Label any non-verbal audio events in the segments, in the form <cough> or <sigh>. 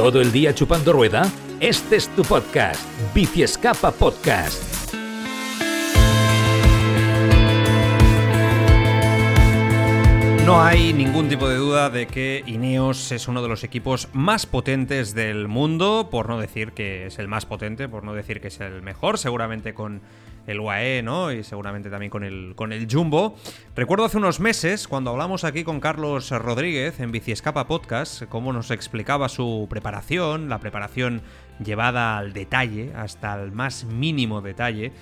¿Todo el día chupando rueda? Este es tu podcast, Bici Escapa Podcast. No hay ningún tipo de duda de que Ineos es uno de los equipos más potentes del mundo, por no decir que es el más potente, por no decir que es el mejor, seguramente con el UAE, ¿no? Y seguramente también con el, con el Jumbo. Recuerdo hace unos meses, cuando hablamos aquí con Carlos Rodríguez en Biciescapa Podcast, cómo nos explicaba su preparación, la preparación llevada al detalle, hasta el más mínimo detalle,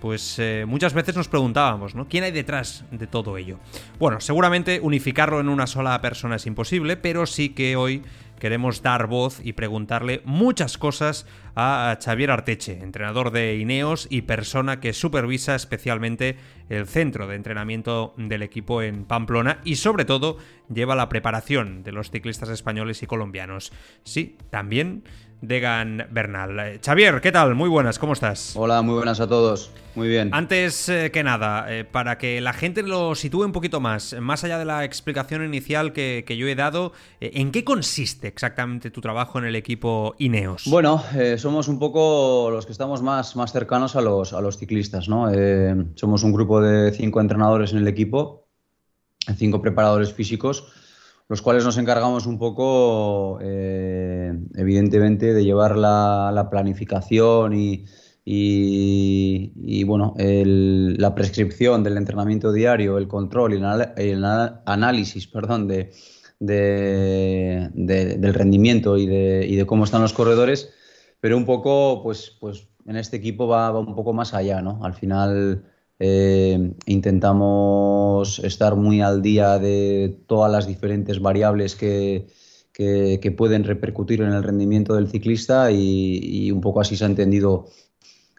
pues eh, muchas veces nos preguntábamos, ¿no? ¿Quién hay detrás de todo ello? Bueno, seguramente unificarlo en una sola persona es imposible, pero sí que hoy queremos dar voz y preguntarle muchas cosas a Xavier Arteche, entrenador de Ineos y persona que supervisa especialmente el centro de entrenamiento del equipo en Pamplona y sobre todo lleva la preparación de los ciclistas españoles y colombianos. Sí, también Degan Bernal. Eh, Xavier, ¿qué tal? Muy buenas, ¿cómo estás? Hola, muy buenas a todos. Muy bien. Antes eh, que nada, eh, para que la gente lo sitúe un poquito más, más allá de la explicación inicial que, yo he dado, ¿en qué consiste exactamente tu trabajo en el equipo Ineos? Bueno, somos un poco los que estamos más, más cercanos a los, a los ciclistas, ¿no? somos un grupo de cinco entrenadores en el equipo, cinco preparadores físicos los cuales nos encargamos un poco, eh, evidentemente, de llevar la, planificación y, y, bueno, la prescripción del entrenamiento diario, el control y el, análisis perdón, de, del rendimiento y de, cómo están los corredores, pero un poco, pues, pues en este equipo va un poco más allá, ¿no? Al final eh, intentamos estar muy al día de todas las diferentes variables que, que, pueden repercutir en el rendimiento del ciclista y, un poco así se ha entendido.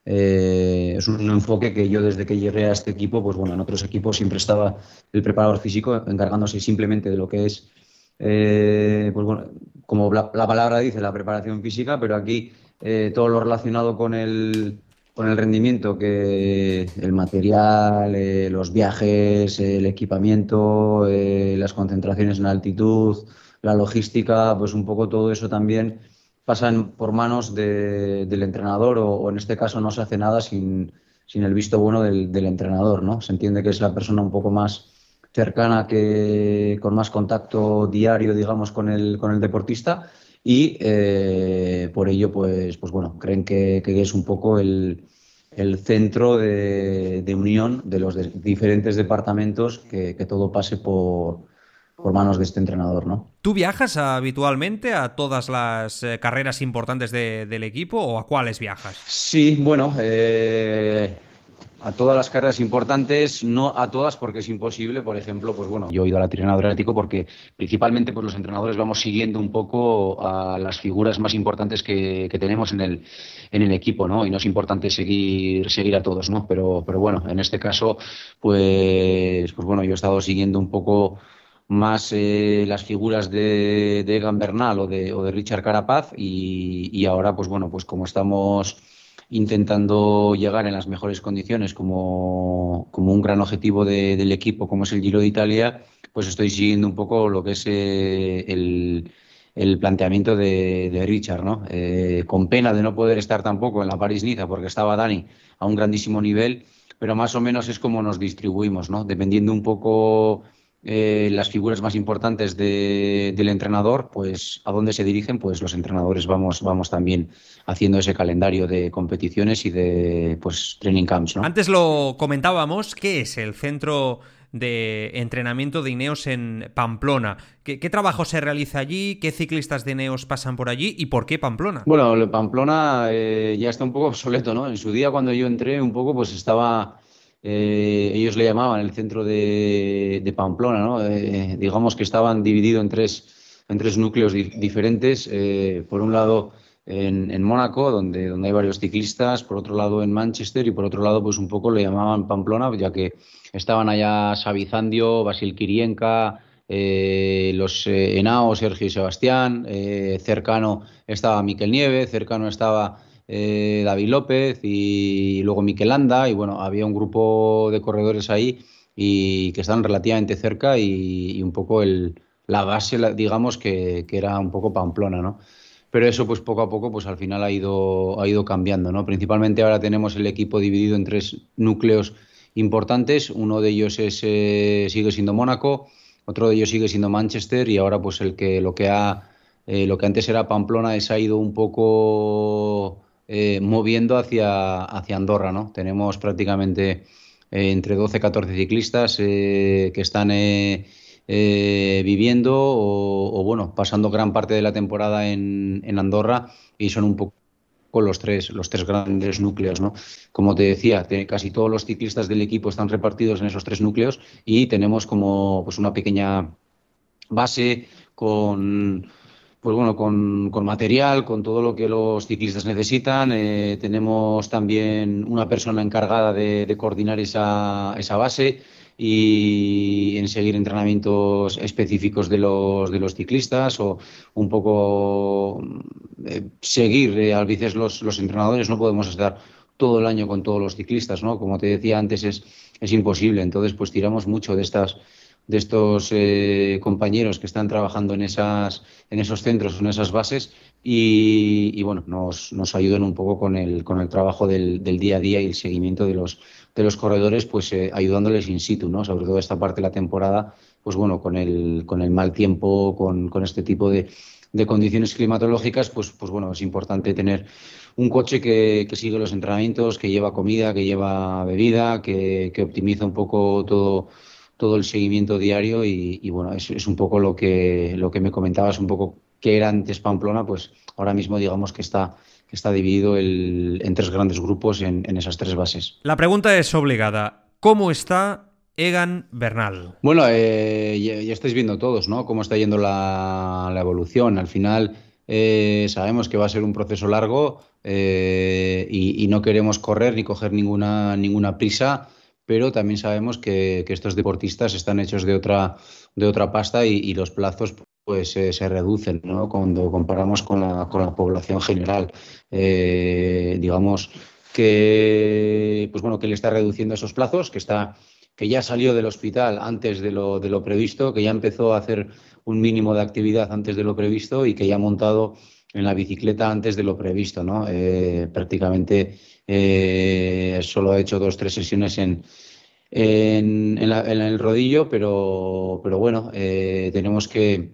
Eh, es un enfoque que yo desde que llegué a este equipo, pues bueno, en otros equipos siempre estaba el preparador físico encargándose simplemente de lo que es, eh, pues bueno, como la, palabra dice, la preparación física, pero aquí todo lo relacionado con el, con el rendimiento que el material, eh, los viajes, el equipamiento, eh, las concentraciones en altitud, la logística, pues un poco todo eso también pasan por manos del entrenador o, en este caso no se hace nada sin, el visto bueno del, entrenador, ¿no? Se entiende que es la persona un poco más cercana, que con más contacto diario, digamos, con el, con el deportista y eh, por ello, pues, pues bueno, creen que, es un poco el, centro de, unión de los diferentes departamentos que, todo pase por, por manos de este entrenador, ¿no? ¿Tú viajas habitualmente a todas las eh, carreras importantes del equipo o a cuáles viajas? Sí, bueno, eh, a todas las carreras importantes, no a todas porque es imposible. Por ejemplo, pues bueno, yo he ido a la Tirana Adriático porque principalmente pues los entrenadores vamos siguiendo un poco a las figuras más importantes que, tenemos en el, en el equipo, ¿no? Y no es importante seguir, seguir a todos, ¿no? Pero, pero bueno, en este caso, pues, pues bueno, yo he estado siguiendo un poco más eh, las figuras de, de Egan Bernal o de, o de Richard Carapaz y, y ahora, pues bueno, pues como estamos intentando llegar en las mejores condiciones como, como un gran objetivo del equipo, como es el Giro de Italia, pues estoy siguiendo un poco lo que es eh, el, el, planteamiento de, Richard, ¿no? Eh, con pena de no poder estar tampoco en la París-Niza porque estaba Dani a un grandísimo nivel, pero más o menos es como nos distribuimos, ¿no? Dependiendo un poco eh, las figuras más importantes del entrenador, pues a dónde se dirigen, pues los entrenadores vamos, vamos también haciendo ese calendario de competiciones y de pues training camps. Antes lo comentábamos, ¿qué es el centro de entrenamiento de Ineos en Pamplona? ¿Qué, trabajo se realiza allí? ¿Qué ciclistas de Ineos pasan por allí? ¿Y por qué Pamplona? Bueno, Pamplona eh, ya está un poco <laughs> obsoleto, ¿no? En su día cuando yo entré un poco pues estaba eh, ellos le llamaban el centro de, Pamplona, ¿no? Eh, digamos que estaban divididos en tres, en tres núcleos diferentes. Eh, por un lado en, Mónaco, donde, donde hay varios ciclistas, por otro lado en Manchester y por otro lado pues un poco le llamaban Pamplona, ya que estaban allá Savizandio, Basil Kirienka, los Henao, Sergio y Sebastián, cercano estaba Miquel Nieve, cercano estaba eh, David López y luego Miquel Anda, y bueno, había un grupo de corredores ahí y que estaban relativamente cerca y, un poco el, la base, digamos, que, era un poco Pamplona, ¿no? pero eso pues poco a poco pues al final ha ido, ha ido cambiando, ¿no? Principalmente ahora tenemos el equipo dividido en tres núcleos importantes, uno de ellos es, eh, sigue siendo Mónaco, otro de ellos sigue siendo Manchester y ahora pues el que lo que ha eh, lo que antes era Pamplona se ha ido un poco eh, moviendo hacia, hacia Andorra, ¿no? Tenemos prácticamente entre 12 y 14 ciclistas que están viviendo o, bueno, pasando gran parte de la temporada en, en Andorra y son un poco con los tres, los tres grandes núcleos. ¿no? Como te decía, casi todos los ciclistas del equipo están repartidos en esos tres núcleos y tenemos como pues, una pequeña base con pues bueno, con, material, con todo lo que los ciclistas necesitan. Eh, tenemos también una persona encargada de, de coordinar esa, esa base y en seguir entrenamientos específicos de los, de los ciclistas o un poco eh, seguir, eh, a veces los, los, entrenadores no podemos estar todo el año con todos los ciclistas, ¿no? Como te decía antes, es, es imposible. Entonces, pues tiramos mucho de estas de estos eh, compañeros que están trabajando en, esas, en esos centros, en esas bases, y, bueno, nos, nos, ayudan un poco con el, con el trabajo del, del, día a día y el seguimiento de los, de los corredores, pues eh, ayudándoles in situ, ¿no? Sobre todo esta parte de la temporada, pues bueno, con el, con el mal tiempo, con, con este tipo de, de, condiciones climatológicas, pues, pues bueno, es importante tener un coche que, que, sigue los entrenamientos, que lleva comida, que lleva bebida, que, que optimiza un poco todo todo el seguimiento diario y, bueno, es, es, un poco lo que, lo que me comentabas, un poco que era antes Pamplona, pues ahora mismo digamos que está, que está dividido el, en tres grandes grupos en, en, esas tres bases. La pregunta es obligada. ¿Cómo está Egan Bernal? Bueno, eh, ya, ya, estáis viendo todos, ¿no? Cómo está yendo la, la evolución. Al final eh, sabemos que va a ser un proceso largo eh, y, y, no queremos correr ni coger ninguna, ninguna prisa pero también sabemos que, estos deportistas están hechos de otra, de otra pasta y, los plazos pues se reducen ¿no? cuando comparamos con la, con la población general. Eh, digamos que pues bueno que le está reduciendo esos plazos, que está que ya salió del hospital antes de lo, de lo previsto, que ya empezó a hacer un mínimo de actividad antes de lo previsto y que ya ha montado en la bicicleta antes de lo previsto, ¿no? Eh, prácticamente eh, solo ha hecho dos tres sesiones en, en, en, la, el rodillo, pero, pero bueno, eh, tenemos que,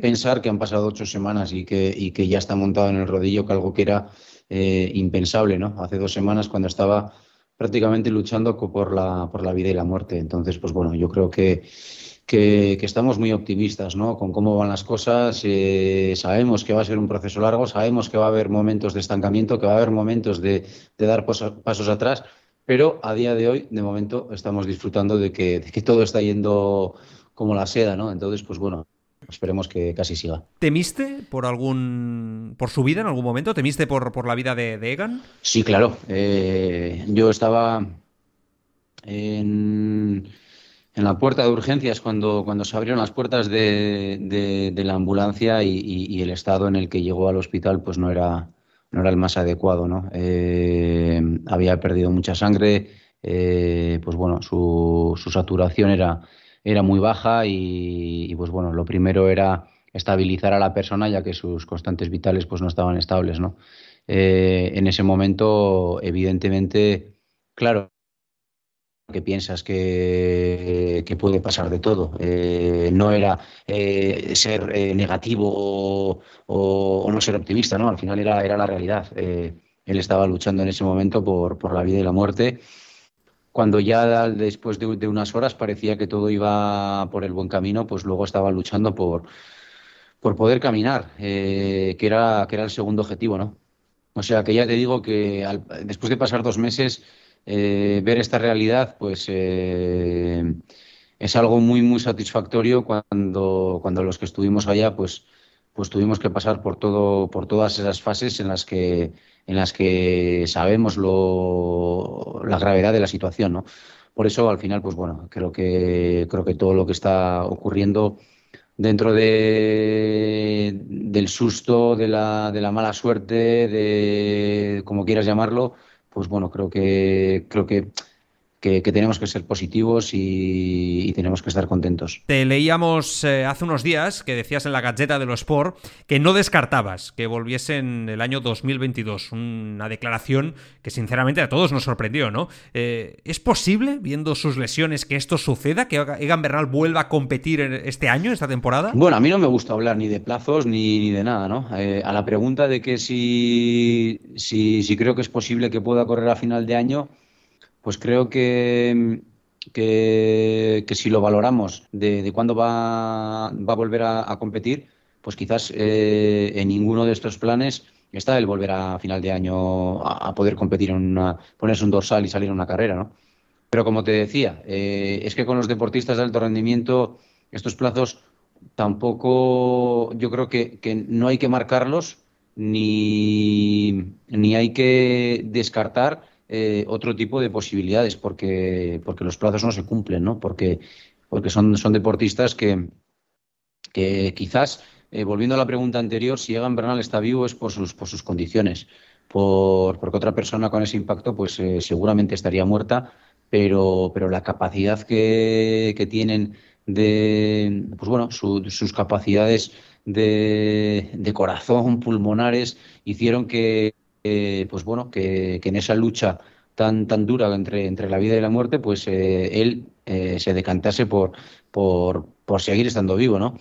pensar que han pasado ocho semanas y que, y que ya está montado en el rodillo, que algo que era eh, impensable, ¿no? Hace dos semanas cuando estaba prácticamente luchando por la, por la vida y la muerte. Entonces, pues bueno, yo creo que que, que, estamos muy optimistas ¿no? con cómo van las cosas. Eh, sabemos que va a ser un proceso largo, sabemos que va a haber momentos de estancamiento, que va a haber momentos de, de dar pasos, pasos, atrás, pero a día de hoy, de momento, estamos disfrutando de que, de que todo está yendo como la seda. ¿no? Entonces, pues bueno, esperemos que casi siga. ¿Temiste por algún por su vida en algún momento? ¿Temiste por, por la vida de, de Egan? Sí, claro. Eh, yo estaba en en la puerta de urgencias cuando, cuando se abrieron las puertas de, de, la ambulancia y, el estado en el que llegó al hospital pues no era, no era el más adecuado. ¿no? Eh, había perdido mucha sangre, eh, pues bueno, su, su, saturación era, era muy baja y, y, pues bueno, lo primero era estabilizar a la persona ya que sus constantes vitales pues no estaban estables. ¿no? Eh, en ese momento, evidentemente, claro, que piensas que, que, puede pasar de todo. Eh, no era eh, ser eh, negativo o, o, o, no ser optimista, ¿no? Al final era, era la realidad. Eh, él estaba luchando en ese momento por, por, la vida y la muerte. Cuando ya después de, de, unas horas parecía que todo iba por el buen camino, pues luego estaba luchando por, por poder caminar, que, era, que era el segundo objetivo, ¿no? O sea, que ya te digo que al, después de pasar dos meses eh, ver esta realidad, pues eh, es algo muy, muy satisfactorio cuando, cuando los que estuvimos allá, pues, pues tuvimos que pasar por, todo, por todas esas fases en las que, en las que sabemos lo, la gravedad de la situación, ¿no? Por eso, al final, pues bueno, creo que, creo que todo lo que está ocurriendo dentro de, del susto, de la, de la mala suerte, de como quieras llamarlo, pues bueno, creo que, creo que que, tenemos que ser positivos y, tenemos que estar contentos. Te leíamos eh, hace unos días que decías en la Gaceta de los Sport que no descartabas que volviese en el año 2022. Una declaración que sinceramente a todos nos sorprendió, ¿no? Eh, ¿Es posible, viendo sus lesiones, que esto suceda? ¿Que Egan Bernal vuelva a competir este año, esta temporada? Bueno, a mí no me gusta hablar ni de plazos ni, de nada, ¿no? Eh, a la pregunta de que si, si, si creo que es posible que pueda correr a final de año pues creo que, que, si lo valoramos de, cuándo va, va, a volver a, competir, pues quizás eh, en ninguno de estos planes está el volver a final de año a, poder competir en una, ponerse un dorsal y salir en una carrera, ¿no? Pero como te decía, eh, es que con los deportistas de alto rendimiento estos plazos tampoco, yo creo que, que no hay que marcarlos ni, ni hay que descartar eh, otro tipo de posibilidades, porque, porque los plazos no se cumplen, ¿no? Porque, porque son, son deportistas que, que quizás, eh, volviendo a la pregunta anterior, si Egan Bernal está vivo es por sus, por sus condiciones, por, porque otra persona con ese impacto pues eh, seguramente estaría muerta, pero, pero la capacidad que, que tienen de, pues bueno, sus capacidades de, de corazón, pulmonares, hicieron que, eh, pues bueno, que, en esa lucha tan, tan dura entre, entre la vida y la muerte, pues eh, él eh, se decantase por, por, por, seguir estando vivo, ¿no?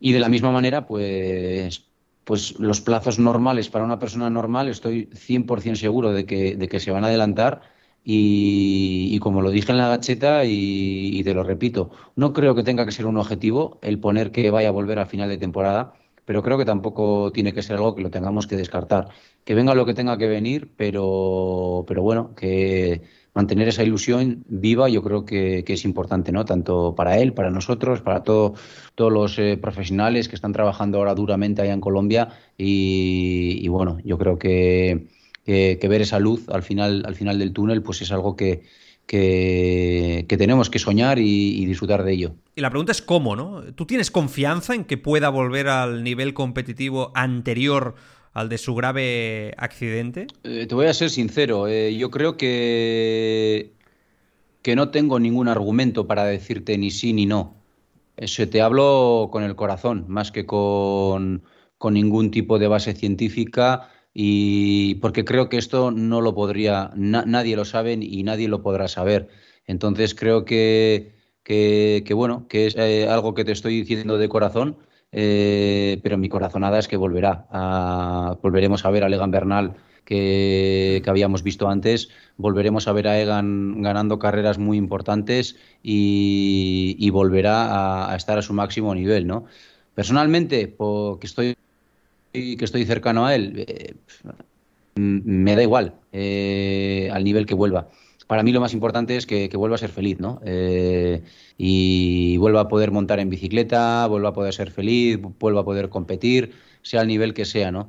Y de la misma manera, pues, pues los plazos normales para una persona normal, estoy 100% seguro de que, de que se van a adelantar. Y, como lo dije en la gacheta y, y, te lo repito, no creo que tenga que ser un objetivo el poner que vaya a volver a final de temporada, pero creo que tampoco tiene que ser algo que lo tengamos que descartar. Que venga lo que tenga que venir, pero, pero bueno, que mantener esa ilusión viva yo creo que, es importante, ¿no? Tanto para él, para nosotros, para todo, todos los eh, profesionales que están trabajando ahora duramente allá en Colombia y, bueno, yo creo que, que, ver esa luz al final, al final del túnel pues es algo que, que, tenemos que soñar y, disfrutar de ello. Y la pregunta es cómo, ¿no? ¿Tú tienes confianza en que pueda volver al nivel competitivo anterior al de su grave accidente? Eh, te voy a ser sincero, eh, yo creo que, que no tengo ningún argumento para decirte ni sí ni no. Eso te hablo con el corazón, más que con, con ningún tipo de base científica y porque creo que esto no lo podría, nadie lo sabe y nadie lo podrá saber. Entonces creo que, que, bueno, que es eh, algo que te estoy diciendo de corazón, eh, pero mi corazonada es que volverá. A, volveremos a ver a Egan Bernal que, que, habíamos visto antes, volveremos a ver a Egan ganando carreras muy importantes y, volverá a, estar a su máximo nivel, ¿no? Personalmente, porque estoy que estoy cercano a él, eh, me da igual eh, al nivel que vuelva. Para mí lo más importante es que, vuelva a ser feliz, ¿no? Eh, y vuelva a poder montar en bicicleta, vuelva a poder ser feliz, vuelva a poder competir, sea el nivel que sea, ¿no?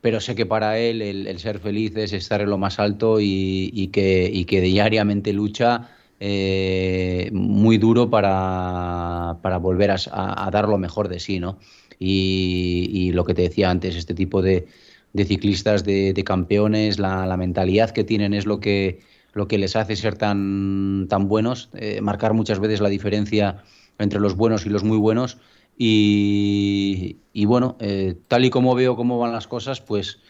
Pero sé que para él el, ser feliz es estar en lo más alto y, que, que diariamente lucha muy duro para, para volver a, a, dar lo mejor de sí, ¿no? Y, lo que te decía antes, este tipo de, ciclistas, de, campeones, la, mentalidad que tienen es lo que, lo que les hace ser tan, tan buenos, eh, marcar muchas veces la diferencia entre los buenos y los muy buenos. Y, bueno, eh, tal y como veo cómo van las cosas, pues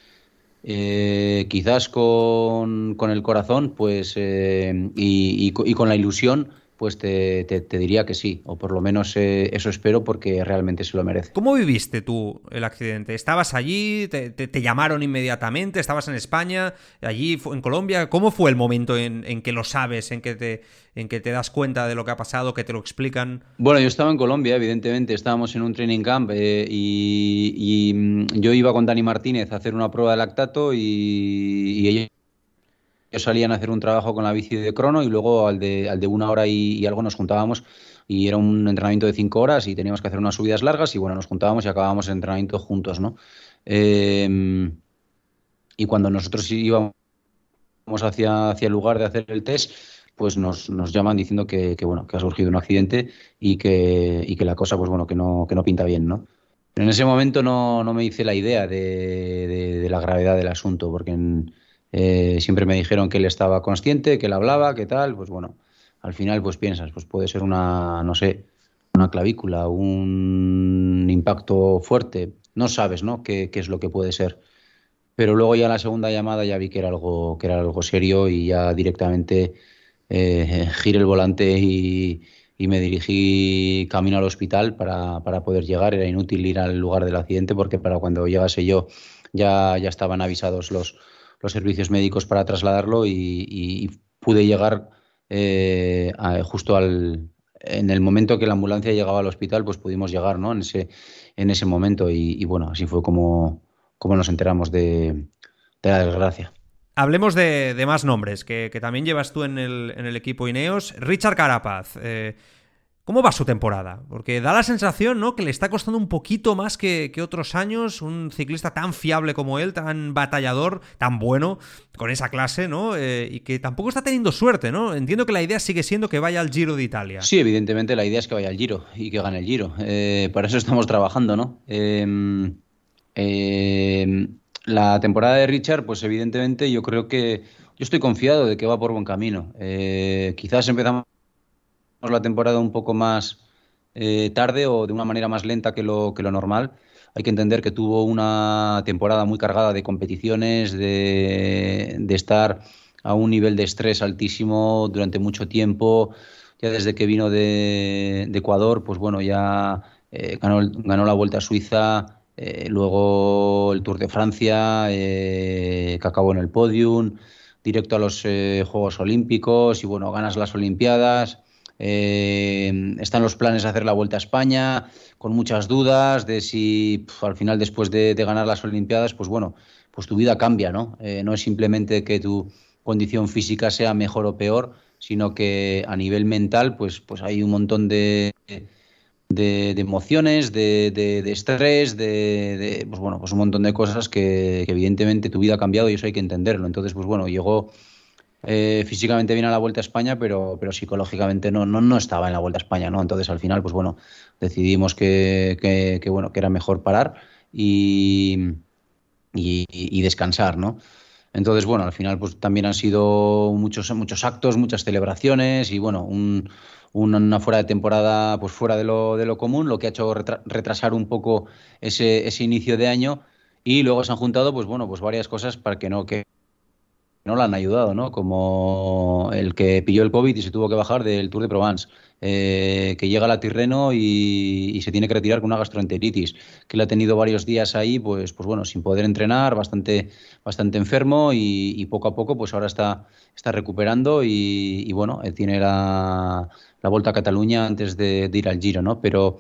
eh, quizás con, con, el corazón pues, y, y, con la ilusión pues te, te, diría que sí, o por lo menos eh, eso espero porque realmente se lo merece. ¿Cómo viviste tú el accidente? ¿Estabas allí? ¿Te, te, llamaron inmediatamente? ¿Estabas en España? ¿Allí en Colombia? ¿Cómo fue el momento en, en, que lo sabes, en que, te, en que te das cuenta de lo que ha pasado, que te lo explican? Bueno, yo estaba en Colombia, evidentemente, estábamos en un training camp eh, y, y, mm, yo iba con Dani Martínez a hacer una prueba de lactato y, y ella salían a hacer un trabajo con la bici de crono y luego al de, al de una hora y, algo nos juntábamos y era un entrenamiento de cinco horas y teníamos que hacer unas subidas largas y bueno, nos juntábamos y acabábamos el entrenamiento juntos, ¿no? Em, y cuando nosotros íbamos hacia, hacia el lugar de hacer el test, pues nos, nos llaman diciendo que, bueno, que ha surgido un accidente y que, y que la cosa, pues bueno, que no, que no pinta bien, ¿no? en ese momento no, no me hice la idea de, de, la gravedad del asunto, porque en, Eh, siempre me dijeron que él estaba consciente, que él hablaba, que tal, pues bueno, al final pues piensas, pues puede ser una, no sé, una clavícula, un impacto fuerte, no sabes, ¿no? ¿Qué, es lo que puede ser? Pero luego ya la segunda llamada ya vi que era algo, que era algo serio y ya directamente eh, el volante y, y, me dirigí camino al hospital para, para, poder llegar. Era inútil ir al lugar del accidente porque para cuando llegase yo ya, ya estaban avisados los, los servicios médicos para trasladarlo y, pude llegar eh, justo al, en el momento que la ambulancia llegaba al hospital, pues pudimos llegar ¿no? en, ese, en ese momento y, bueno, así fue como, como nos enteramos de, la desgracia. Hablemos de, más nombres que, que, también llevas tú en el, en el equipo Ineos. Richard Carapaz. Eh, ¿Cómo va su temporada? Porque da la sensación, ¿no? Que le está costando un poquito más que, otros años. Un ciclista tan fiable como él, tan batallador, tan bueno, con esa clase, ¿no? Eh, y que tampoco está teniendo suerte, ¿no? Entiendo que la idea sigue siendo que vaya al Giro de Italia. Sí, evidentemente la idea es que vaya al Giro y que gane el Giro. Eh, para eso estamos trabajando, ¿no? Eh, eh, la temporada de Richard, pues evidentemente yo creo que yo estoy confiado de que va por buen camino. Eh, quizás empezamos la temporada un poco más eh, tarde o de una manera más lenta que lo, que lo normal. Hay que entender que tuvo una temporada muy cargada de competiciones, de, estar a un nivel de estrés altísimo durante mucho tiempo. Ya desde que vino de, Ecuador, pues bueno, ya eh, ganó, ganó la Vuelta a Suiza, eh, luego el Tour de Francia, eh, que acabó en el podium, directo a los Juegos Olímpicos y bueno, ganas las Olimpiadas. Están los planes de hacer la Vuelta a España, con muchas dudas de si al final después de, ganar las Olimpiadas, pues bueno, pues tu vida cambia, ¿no? no es simplemente que tu condición física sea mejor o peor, sino que a nivel mental, pues, pues hay un montón de de, emociones, de, de, estrés, de, pues bueno, pues un montón de cosas que, evidentemente tu vida ha cambiado y eso hay que entenderlo. Entonces, pues bueno, llegó eh, físicamente bien a la Vuelta a España, pero, pero psicológicamente no, no, no estaba en la Vuelta a España, ¿no? Entonces, al final, pues bueno, decidimos que, que, bueno, que era mejor parar y, y, descansar, ¿no? Entonces, bueno, al final pues también han sido muchos, muchos actos, muchas celebraciones y bueno, un, una fuera de temporada pues fuera de lo, de lo común, lo que ha hecho retrasar un poco ese, ese inicio de año y luego se han juntado pues bueno, pues varias cosas para que no que no la han ayudado, ¿no? Como el que pilló el COVID y se tuvo que bajar del Tour de Provence, eh, que llega a la Tirreno y, se tiene que retirar con una gastroenteritis, que le ha tenido varios días ahí, pues, pues bueno, sin poder entrenar, bastante, bastante enfermo y, poco a poco, pues ahora está, está recuperando y, bueno, él tiene la, la Vuelta a Cataluña antes de, ir al Giro, ¿no? Pero,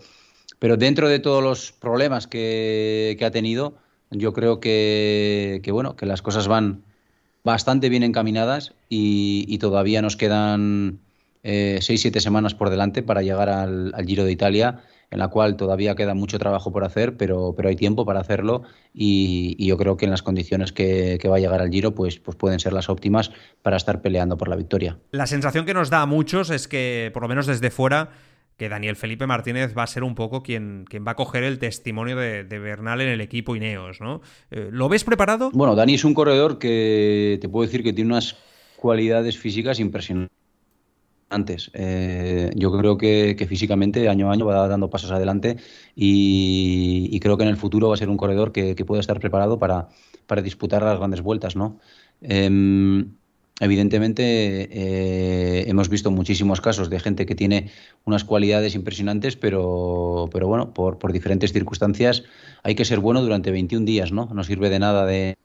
pero dentro de todos los problemas que, ha tenido, yo creo que, bueno, que las cosas van bastante bien encaminadas y, todavía nos quedan eh, seis, siete semanas por delante para llegar al, Giro de Italia, en la cual todavía queda mucho trabajo por hacer, pero, pero hay tiempo para hacerlo y, yo creo que en las condiciones que, que, va a llegar al Giro pues, pues pueden ser las óptimas para estar peleando por la victoria. La sensación que nos da a muchos es que, por lo menos desde fuera, que Daniel Felipe Martínez va a ser un poco quien, va a coger el testimonio de, Bernal en el equipo Ineos, ¿no? Eh, ¿Lo ves preparado? Bueno, Dani es un corredor que te puedo decir que tiene unas cualidades físicas impresionantes. Eh, yo creo que, físicamente año a año va dando pasos adelante y, creo que en el futuro va a ser un corredor que, puede estar preparado para, disputar las grandes vueltas, ¿no? Eh, Evidentemente eh, hemos visto muchísimos casos de gente que tiene unas cualidades impresionantes, pero, pero bueno, por, por, diferentes circunstancias hay que ser bueno durante 21 días, ¿no? No sirve de nada de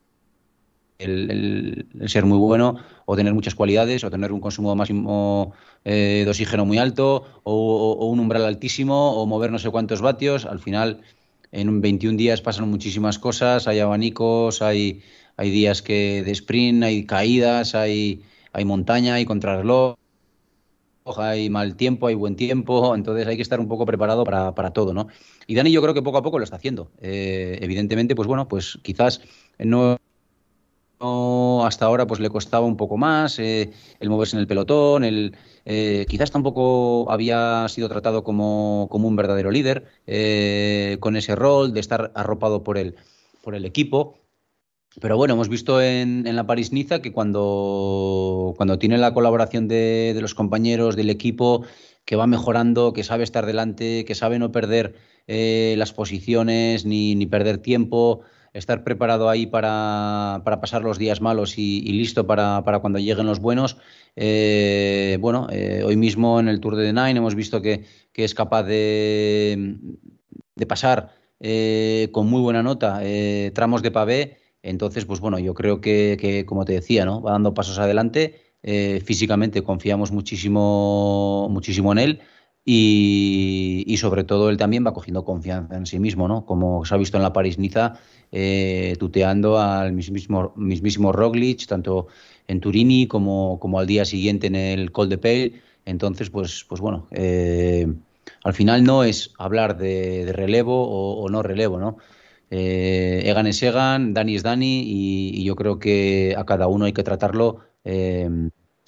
el, ser muy bueno o tener muchas cualidades o tener un consumo máximo eh, de oxígeno muy alto o, o, o un umbral altísimo o mover no sé cuántos vatios. Al final, en 21 días pasan muchísimas cosas, hay abanicos, hay hay días que de sprint, hay caídas, hay, hay montaña, hay contrarreloj, hay mal tiempo, hay buen tiempo, <laughs> entonces hay que estar un poco preparado para, para todo, ¿no? Y Dani yo creo que poco a poco lo está haciendo. Eh, evidentemente, pues bueno, pues quizás no, hasta ahora pues le costaba un poco más eh, el moverse en el pelotón, el, eh, quizás tampoco había sido tratado como, como un verdadero líder, eh, con ese rol de estar arropado por el, por el equipo pero bueno, hemos visto en, la París-Niza que cuando, tiene la colaboración de, los compañeros, del equipo, que va mejorando, que sabe estar delante, que sabe no perder eh, las posiciones ni, perder tiempo, estar preparado ahí para, pasar los días malos y, listo para, cuando lleguen los buenos. Eh, bueno, eh, hoy mismo en el Tour de The Nine hemos visto que, que es capaz de, de pasar con muy buena nota tramos de pavé entonces, pues bueno, yo creo que, como te decía, ¿no? Va dando pasos adelante. Eh, físicamente confiamos muchísimo, muchísimo en él. Y, sobre todo él también va cogiendo confianza en sí mismo, ¿no? Como se ha visto en la París-Niza, eh, tuteando al mismísimo, Roglic, tanto en Turini como, como al día siguiente en el Col de Pale. Entonces, pues, pues bueno, eh, al final no es hablar de, relevo o, o, no relevo, ¿no? Eh, Egan es Egan, Dani es Dani y, yo creo que a cada uno hay que tratarlo eh,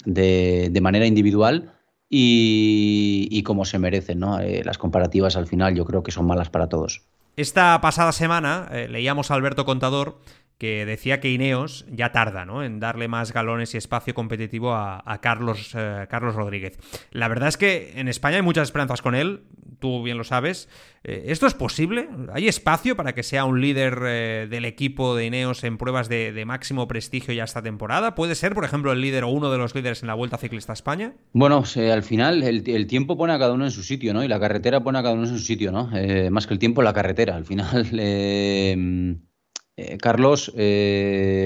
de, manera individual y, como se merecen. ¿no? Eh, las comparativas al final yo creo que son malas para todos. Esta pasada semana leíamos a Alberto Contador que decía que Ineos ya tarda ¿no? en darle más galones y espacio competitivo a, Carlos, Carlos Rodríguez. La verdad es que en España hay muchas esperanzas con él tú bien lo sabes. Eh, ¿Esto es posible? ¿Hay espacio para que sea un líder eh, del equipo de Ineos en pruebas de, máximo prestigio ya esta temporada? ¿Puede ser, por ejemplo, el líder o uno de los líderes en la Vuelta Ciclista España? Bueno, al final el, tiempo pone a cada uno en su sitio, ¿no? Y la carretera pone a cada uno en su sitio, ¿no? Eh, más que el tiempo, la carretera. Al final, <laughs> Carlos,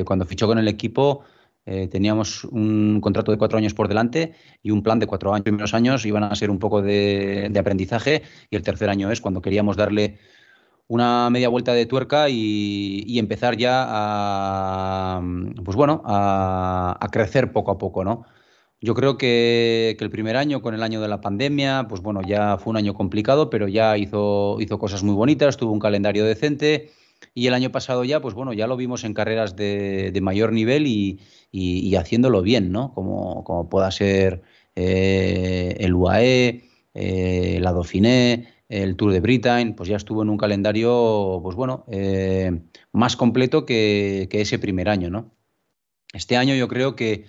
cuando fichó con el equipo eh, teníamos un contrato de cuatro años por delante y un plan de cuatro años. Los primeros años iban a ser un poco de, aprendizaje y el tercer año es cuando queríamos darle una media vuelta de tuerca y, empezar ya a, pues bueno, a, crecer poco a poco, ¿no? Yo creo que, el primer año, con el año de la pandemia, pues bueno, ya fue un año complicado, pero ya hizo, hizo cosas muy bonitas, tuvo un calendario decente y el año pasado ya, pues bueno, ya lo vimos en carreras de, mayor nivel y, haciéndolo bien, ¿no? Como, como pueda ser eh, el UAE, eh, la Dauphiné, el Tour de Britain, pues ya estuvo en un calendario, pues bueno, eh, más completo que, ese primer año, ¿no? Este año yo creo que,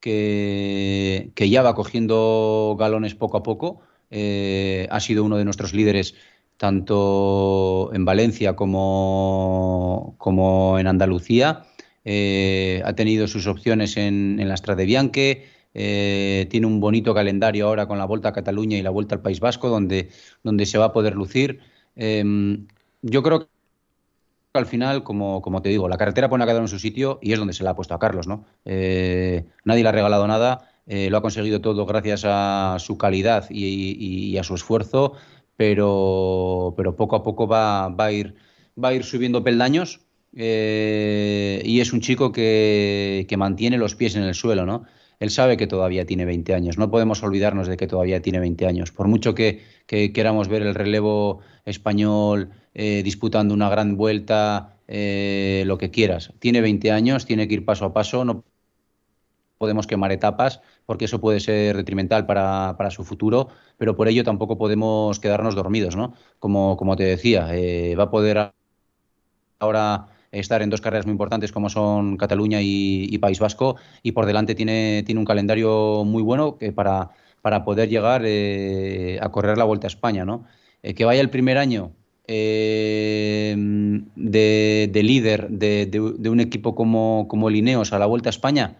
que, ya va cogiendo galones poco a poco. ha sido uno de nuestros líderes tanto en Valencia como, como en Andalucía. Eh, ha tenido sus opciones en, en la Strade Bianche, eh, tiene un bonito calendario ahora con la Vuelta a Cataluña y la Vuelta al País Vasco, donde, donde se va a poder lucir. Em, yo creo que al final, como, como, te digo, la carretera pone a cada uno en su sitio y es donde se la ha puesto a Carlos. ¿no? Eh, nadie le ha regalado nada, lo ha conseguido todo gracias a su calidad y a su esfuerzo pero, pero poco a poco va, va, a, ir, va a ir subiendo peldaños eh, y es un chico que, que, mantiene los pies en el suelo, ¿no? Él sabe que todavía tiene 20 años, no podemos olvidarnos de que todavía tiene 20 años. Por mucho que, que queramos ver el relevo español eh, disputando una gran vuelta, eh, lo que quieras, tiene 20 años, tiene que ir paso a paso, no podemos quemar etapas porque eso puede ser detrimental para, para, su futuro, pero por ello tampoco podemos quedarnos dormidos, ¿no? Como, como te decía, eh, va a poder ahora estar en dos carreras muy importantes como son Cataluña y, País Vasco y por delante tiene, tiene un calendario muy bueno que para, para poder llegar eh, a correr la Vuelta a España, ¿no? Eh, que vaya el primer año de, de, líder de, de, un equipo como, como el Ineos a la Vuelta a España,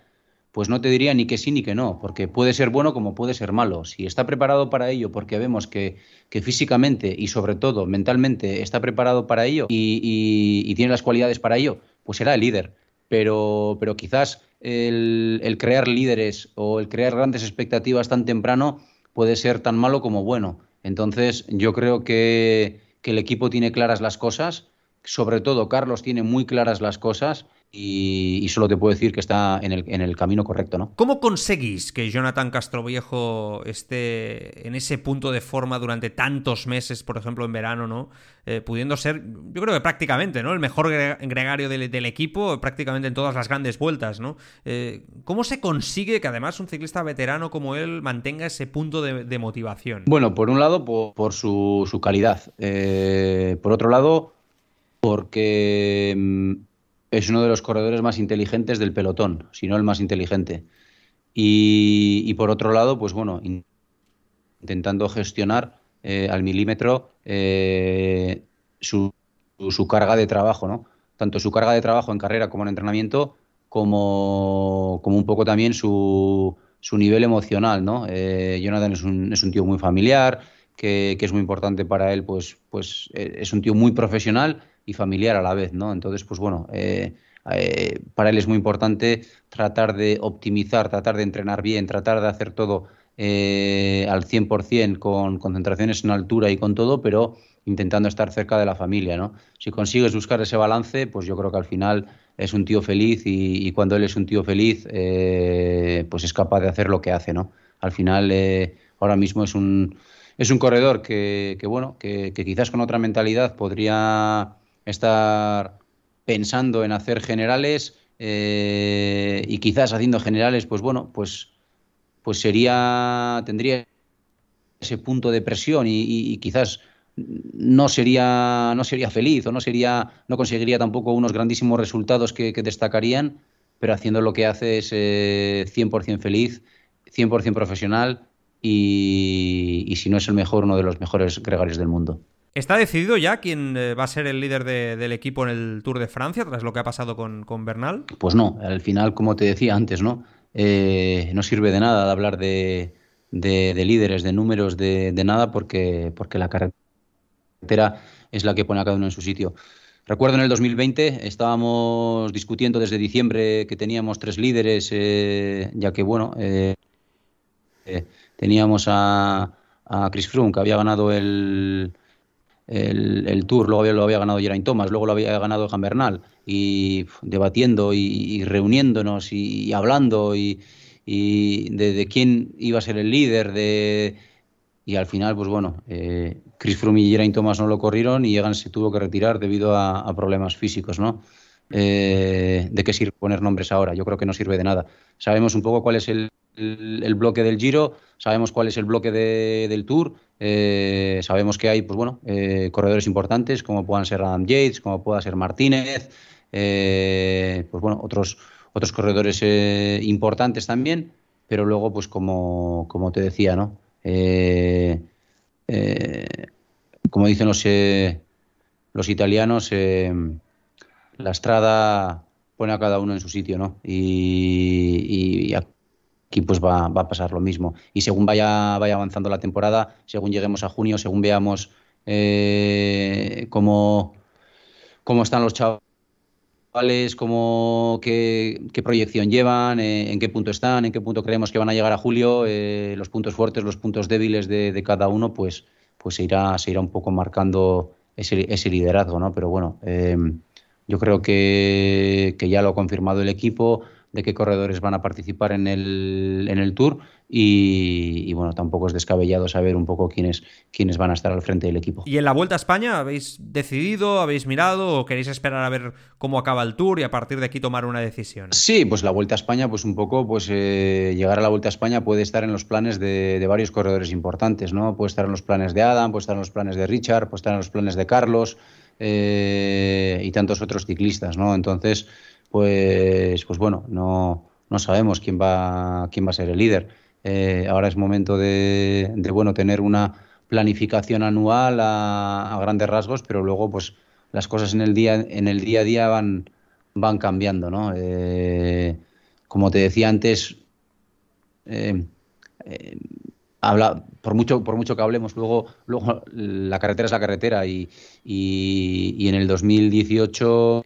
pues no te diría ni que sí ni que no, porque puede ser bueno como puede ser malo. Si está preparado para ello, porque vemos que, físicamente y sobre todo mentalmente está preparado para ello y, tiene las cualidades para ello, pues será el líder. Pero, pero quizás el, crear líderes o el crear grandes expectativas tan temprano puede ser tan malo como bueno. Entonces yo creo que, que el equipo tiene claras las cosas, sobre todo Carlos tiene muy claras las cosas y, solo te puedo decir que está en el, en el, camino correcto, ¿no? ¿Cómo conseguís que Jonathan Castroviejo esté en ese punto de forma durante tantos meses, por ejemplo en verano, ¿no? Eh, pudiendo ser, yo creo que prácticamente, ¿no? El mejor gregario del, equipo, prácticamente en todas las grandes vueltas, ¿no? Eh, ¿Cómo se consigue que además un ciclista veterano como él mantenga ese punto de, motivación? Bueno, por un lado, por, su, su, calidad. Eh, por otro lado, porque mm, es uno de los corredores más inteligentes del pelotón, si no el más inteligente. Y, por otro lado, pues bueno, intentando gestionar eh, al milímetro eh, su, carga de trabajo, ¿no? Tanto su carga de trabajo en carrera como en entrenamiento, como, un poco también su, nivel emocional, ¿no? Eh, Jonathan es un, es un tío muy familiar, que, que, es muy importante para él, pues, pues es un tío muy profesional y familiar a la vez, ¿no? Entonces, pues bueno, eh, eh, para él es muy importante tratar de optimizar, tratar de entrenar bien, tratar de hacer todo eh, al 100% con concentraciones en altura y con todo, pero intentando estar cerca de la familia, ¿no? Si consigues buscar ese balance, pues yo creo que al final es un tío feliz y, cuando él es un tío feliz, pues es capaz de hacer lo que hace, ¿no? Al final, ahora mismo es un, es un corredor que, bueno, que, quizás con otra mentalidad podría estar pensando en hacer generales eh, y quizás haciendo generales, pues bueno, pues, pues sería, tendría ese punto de presión y, quizás no sería, no sería feliz o no sería, no conseguiría tampoco unos grandísimos resultados que, destacarían, pero haciendo lo que hace es 100% eh, feliz, 100% profesional y, y si no es el mejor, uno de los mejores gregarios del mundo. ¿Está decidido ya quién eh, va a ser el líder del equipo en el Tour de Francia, tras lo que ha pasado con, Bernal? Pues no, al final, como te decía antes, ¿no? Eh, no sirve de nada de hablar de, líderes, de números, de, nada, porque, porque la carretera es la que pone a cada uno en su sitio. Recuerdo en el 2020 estábamos discutiendo desde diciembre que teníamos tres líderes, eh, ya que bueno, teníamos a, a Chris Froome que había ganado el, el, Tour, luego había, lo había ganado Geraint Thomas, luego lo había ganado Jan Bernal, y debatiendo y, reuniéndonos y, hablando y, de, quién iba a ser el líder, de y al final, pues bueno, eh, Chris Froome y Geraint Thomas no lo corrieron y Egan se tuvo que retirar debido a, problemas físicos, ¿no? Eh, ¿De qué sirve poner nombres ahora? Yo creo que no sirve de nada. Sabemos un poco cuál es el, el, bloque del Giro, sabemos cuál es el bloque del Tour, eh, sabemos que hay, pues bueno, eh, corredores importantes como puedan ser Adam Yates, como pueda ser Martínez, eh, pues bueno, otros otros corredores importantes también, pero luego, pues como, como te decía, ¿no? como dicen los los italianos, la estrada pone a cada uno en su sitio, ¿no? Y, y, aquí pues va, a pasar lo mismo. Y según vaya, vaya avanzando la temporada, según lleguemos a junio, según veamos eh, cómo, cómo están los chavales, cómo, qué, proyección llevan, eh, en qué punto están, en qué punto creemos que van a llegar a julio, eh, los puntos fuertes, los puntos débiles de, cada uno, pues, pues se, irá, se irá un poco marcando ese, ese liderazgo, ¿no? Pero bueno, yo creo que, que ya lo ha confirmado el equipo de qué corredores van a participar en el, en el Tour y, bueno, tampoco es descabellado saber un poco quiénes, quiénes van a estar al frente del equipo. ¿Y en la Vuelta a España habéis decidido, habéis mirado o queréis esperar a ver cómo acaba el Tour y a partir de aquí tomar una decisión? Sí, pues la Vuelta a España, pues un poco, pues eh, llegar a la Vuelta a España puede estar en los planes de, varios corredores importantes, ¿no? Puede estar en los planes de Adam, puede estar en los planes de Richard, puede estar en los planes de Carlos eh, y tantos otros ciclistas, ¿no? Entonces pues, pues bueno, no, no sabemos quién va, quién va a ser el líder. Eh, ahora es momento de, bueno, tener una planificación anual a, grandes rasgos, pero luego pues las cosas en el día, en el día a día van, van cambiando, ¿no? Eh, como te decía antes, eh, habla, por mucho, por mucho que hablemos, luego, luego la carretera es la carretera y, y, y en el 2018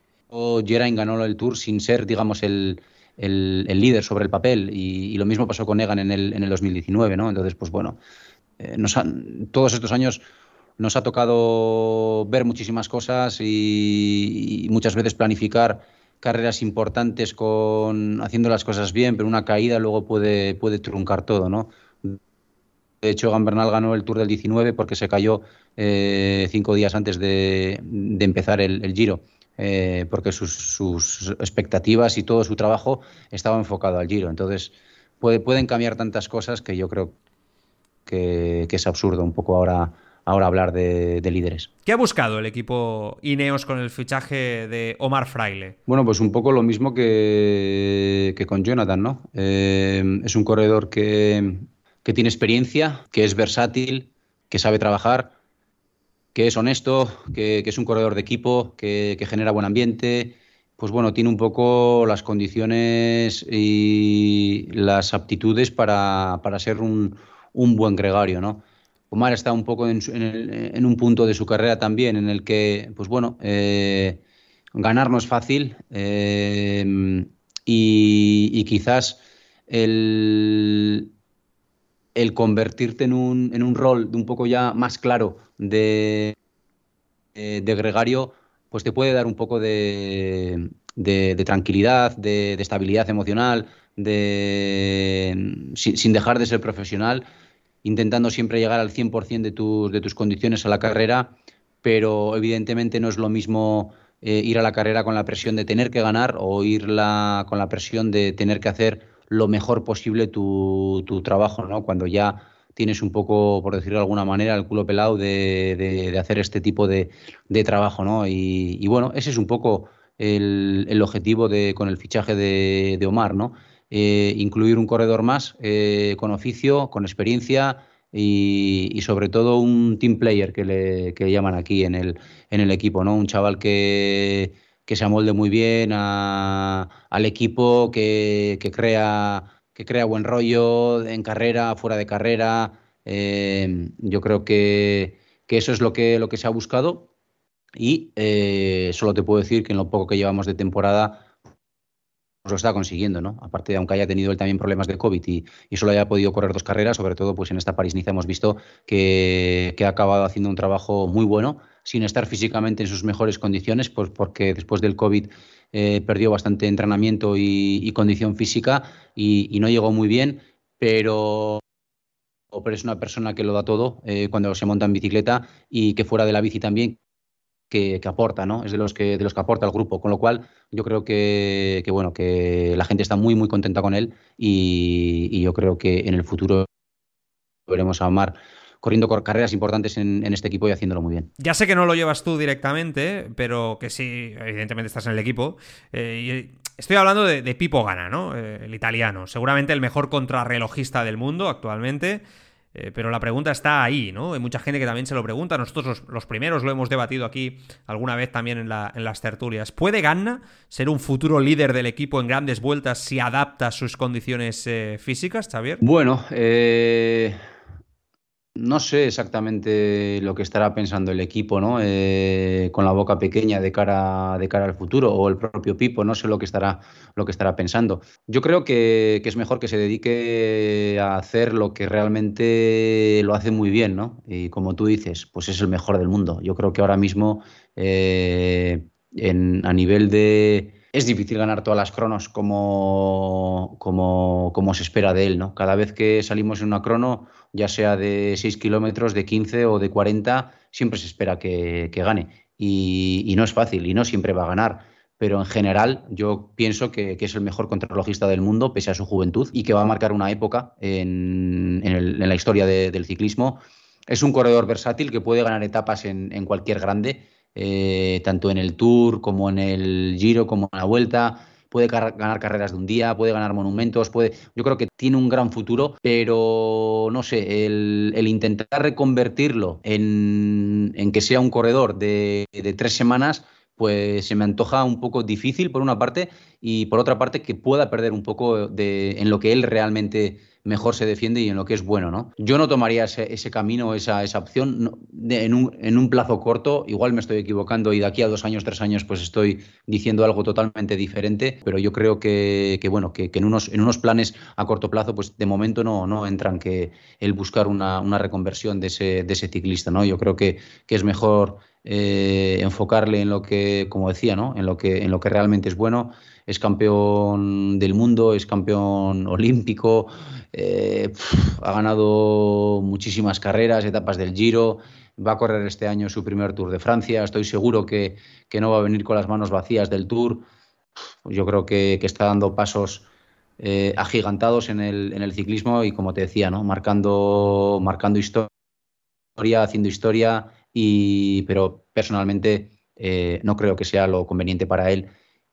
Geraint ganó el Tour sin ser, digamos, el, líder sobre el papel y, lo mismo pasó con Egan en el, en el 2019, ¿no? Entonces, pues bueno, eh, nos todos estos años nos ha tocado ver muchísimas cosas y, muchas veces planificar carreras importantes con haciendo las cosas bien, pero una caída luego puede, puede truncar todo, ¿no? De hecho, Egan Bernal ganó el Tour del 19 porque se cayó eh, cinco días antes de, empezar el, Giro. Eh, porque sus, expectativas y todo su trabajo estaba enfocado al Giro. Entonces, puede, pueden cambiar tantas cosas que yo creo que, es absurdo un poco ahora ahora hablar de, líderes. ¿Qué ha buscado el equipo Ineos con el fichaje de Omar Fraile? Bueno, pues un poco lo mismo que, que con Jonathan, ¿no? Eh, es un corredor que, tiene experiencia, que es versátil, que sabe trabajar, que es honesto, que, es un corredor de equipo, que, genera buen ambiente. Pues bueno, tiene un poco las condiciones y las aptitudes para, ser un, un buen gregario, ¿no? Omar está un poco en, un punto de su carrera también en el que, pues bueno, eh, ganar no es fácil eh, y, quizás el, el convertirte en un, en un, rol de un poco ya más claro de, eh, de gregario, pues te puede dar un poco de, tranquilidad, de, estabilidad emocional, de, sin dejar de ser profesional intentando siempre llegar al 100% de, tus, de tus condiciones a la carrera, pero evidentemente no es lo mismo eh, ir a la carrera con la presión de tener que ganar o ir con la presión de tener que hacer lo mejor posible tu, trabajo, ¿no? Cuando ya tienes un poco, por decirlo de alguna manera, el culo pelado de, hacer este tipo de, trabajo, ¿no? Y, bueno, ese es un poco el, el objetivo de, con el fichaje de, Omar, ¿no? Eh, incluir un corredor más eh, con oficio, con experiencia y, sobre todo un team player que le, llaman aquí en el, en el equipo, ¿no? Un chaval que, se amolde muy bien al equipo, que, crea, que crea buen rollo en carrera, fuera de carrera. Eh, yo creo que, eso es lo que, lo que se ha buscado y solo te puedo decir que en lo poco que llevamos de temporada lo está consiguiendo, ¿no? Aparte de aunque haya tenido él también problemas de COVID y, solo haya podido correr dos carreras, sobre todo pues en esta París-Niza hemos visto que, ha acabado haciendo un trabajo muy bueno, sin estar físicamente en sus mejores condiciones, pues porque después del COVID eh, perdió bastante entrenamiento y, condición física y, no llegó muy bien, pero pero es una persona que lo da todo eh, cuando se monta en bicicleta y que fuera de la bici también que, aporta, ¿no? Es de los que, de los que aporta el grupo. Con lo cual, yo creo que, bueno, que la gente está muy, muy contenta con él y, yo creo que en el futuro veremos a Omar corriendo carreras importantes en, este equipo y haciéndolo muy bien. Ya sé que no lo llevas tú directamente, pero que sí, evidentemente estás en el equipo. Eh, estoy hablando de, Pipo Gana, ¿no? Eh, el italiano. Seguramente el mejor contrarrelojista del mundo actualmente. Eh, pero la pregunta está ahí, ¿no? Hay mucha gente que también se lo pregunta. Nosotros los, primeros lo hemos debatido aquí alguna vez también en, las tertulias. ¿Puede Ganna ser un futuro líder del equipo en grandes vueltas si adapta sus condiciones eh, físicas, Xavier? Bueno, eh, no sé exactamente lo que estará pensando el equipo, ¿no? Eh, con la boca pequeña de cara, de cara al futuro, o el propio Pipo, no sé lo que estará, lo que estará pensando. Yo creo que, es mejor que se dedique a hacer lo que realmente lo hace muy bien, ¿no? Y como tú dices, pues es el mejor del mundo. Yo creo que ahora mismo, eh, a nivel de es difícil ganar todas las cronos como, como, como, se espera de él, ¿no? Cada vez que salimos en una crono, ya sea de 6 kilómetros, de 15 o de 40, siempre se espera que, gane. Y, no es fácil y no siempre va a ganar. Pero en general yo pienso que, es el mejor contrarrelojista del mundo, pese a su juventud, y que va a marcar una época en, la historia del ciclismo. Es un corredor versátil que puede ganar etapas en, cualquier grande, eh, tanto en el Tour como en el Giro, como en la Vuelta puede ganar carreras de un día, puede ganar monumentos, puede. Yo creo que tiene un gran futuro, pero no sé, el, intentar reconvertirlo en, que sea un corredor de, tres semanas, pues se me antoja un poco difícil por una parte y por otra parte que pueda perder un poco de, en lo que él realmente mejor se defiende y en lo que es bueno, ¿no? Yo no tomaría ese, camino, esa, esa opción en, un, en, un, plazo corto. Igual me estoy equivocando y de aquí a dos años, tres años, pues estoy diciendo algo totalmente diferente, pero yo creo que, que bueno, que, que, en, unos, en unos planes a corto plazo, pues de momento no, no entran que el buscar una, una reconversión de ese, de ese ciclista, ¿no? Yo creo que, que es mejor eh, enfocarle en lo que, como decía, ¿no? En lo que, en lo que realmente es bueno es campeón del mundo, es campeón olímpico, eh, ha ganado muchísimas carreras, etapas del Giro, va a correr este año su primer Tour de Francia, estoy seguro que, no va a venir con las manos vacías del Tour, yo creo que, está dando pasos eh, agigantados en el, en el, ciclismo y como te decía, ¿no? marcando, marcando historia, haciendo historia, y, pero personalmente eh, no creo que sea lo conveniente para él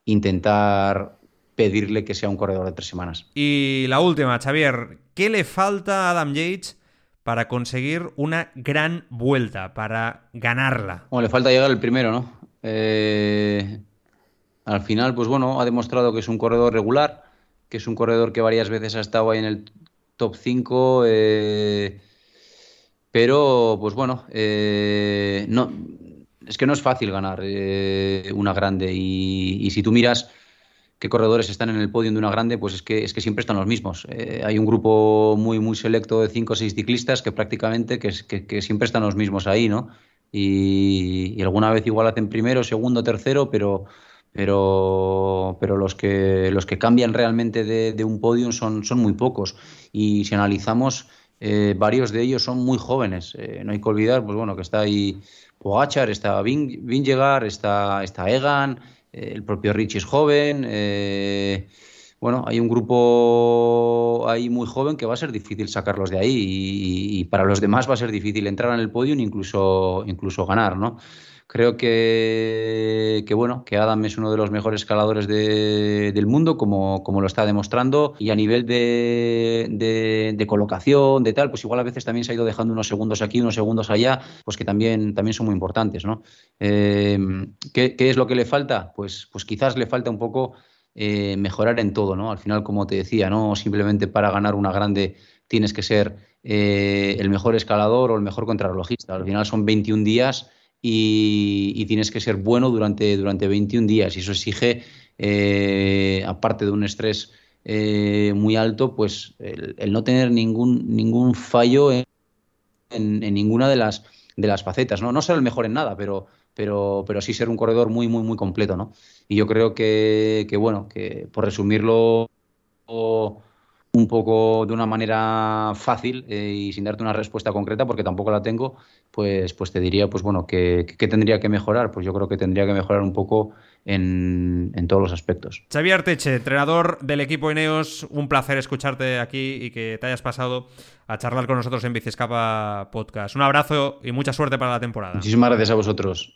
intentar pedirle que sea un corredor de tres semanas. Y la última, Xavier, ¿qué le falta a Adam Yates para conseguir una gran vuelta, para ganarla? Bueno, le falta llegar el primero, ¿no? Eh, al final, pues bueno, ha demostrado que es un corredor regular, que es un corredor que varias veces ha estado ahí en el top 5, eh, pero pues bueno, eh, no, es que no es fácil ganar una grande y, si tú miras qué corredores están en el podio de una grande, pues es que, es que siempre están los mismos. hay un grupo muy, muy selecto de 5 o 6 ciclistas que prácticamente que, siempre están los mismos ahí, ¿no? y, alguna vez igual hacen primero, segundo, tercero, pero, pero, pero los, que, los que cambian realmente de, un podium son, son muy pocos. Y si analizamos, eh, varios de ellos son muy jóvenes. Eh, no hay que olvidar pues bueno, que está ahí Pogachar, está Vingegaard, está, está Egan, eh, el propio Rich es joven bueno, hay un grupo ahí muy joven que va a ser difícil sacarlos de ahí y, para los demás va a ser difícil entrar en el podio e incluso, incluso ganar, ¿no? Creo que, que, bueno, que Adam es uno de los mejores escaladores del mundo, como, como, lo está demostrando, y a nivel de, de, colocación, de tal, pues igual a veces también se ha ido dejando unos segundos aquí, unos segundos allá, pues que también, también son muy importantes, ¿no? Eh, ¿qué, ¿qué, es lo que le falta? Pues, pues quizás le falta un poco eh, mejorar en todo, ¿no? Al final, como te decía, no simplemente para ganar una grande tienes que ser eh, el mejor escalador o el mejor contrarrelojista. Al final son 21 días y, tienes que ser bueno durante, durante 21 días y eso exige, eh, aparte de un estrés muy alto, pues el, no tener ningún, ningún fallo en, en, ninguna de las, de las facetas, ¿no? No ser el mejor en nada, pero pero, pero sí ser un corredor muy, muy, muy completo, ¿no? Y yo creo que, que bueno, que por resumirlo un poco de una manera fácil eh, y sin darte una respuesta concreta, porque tampoco la tengo, pues, pues te diría, pues bueno, que, tendría que mejorar. Pues yo creo que tendría que mejorar un poco en, en, todos los aspectos. Xavier Teche, entrenador del equipo Ineos, un placer escucharte aquí y que te hayas pasado a charlar con nosotros en Bicescapa Podcast. Un abrazo y mucha suerte para la temporada. Muchísimas gracias a vosotros.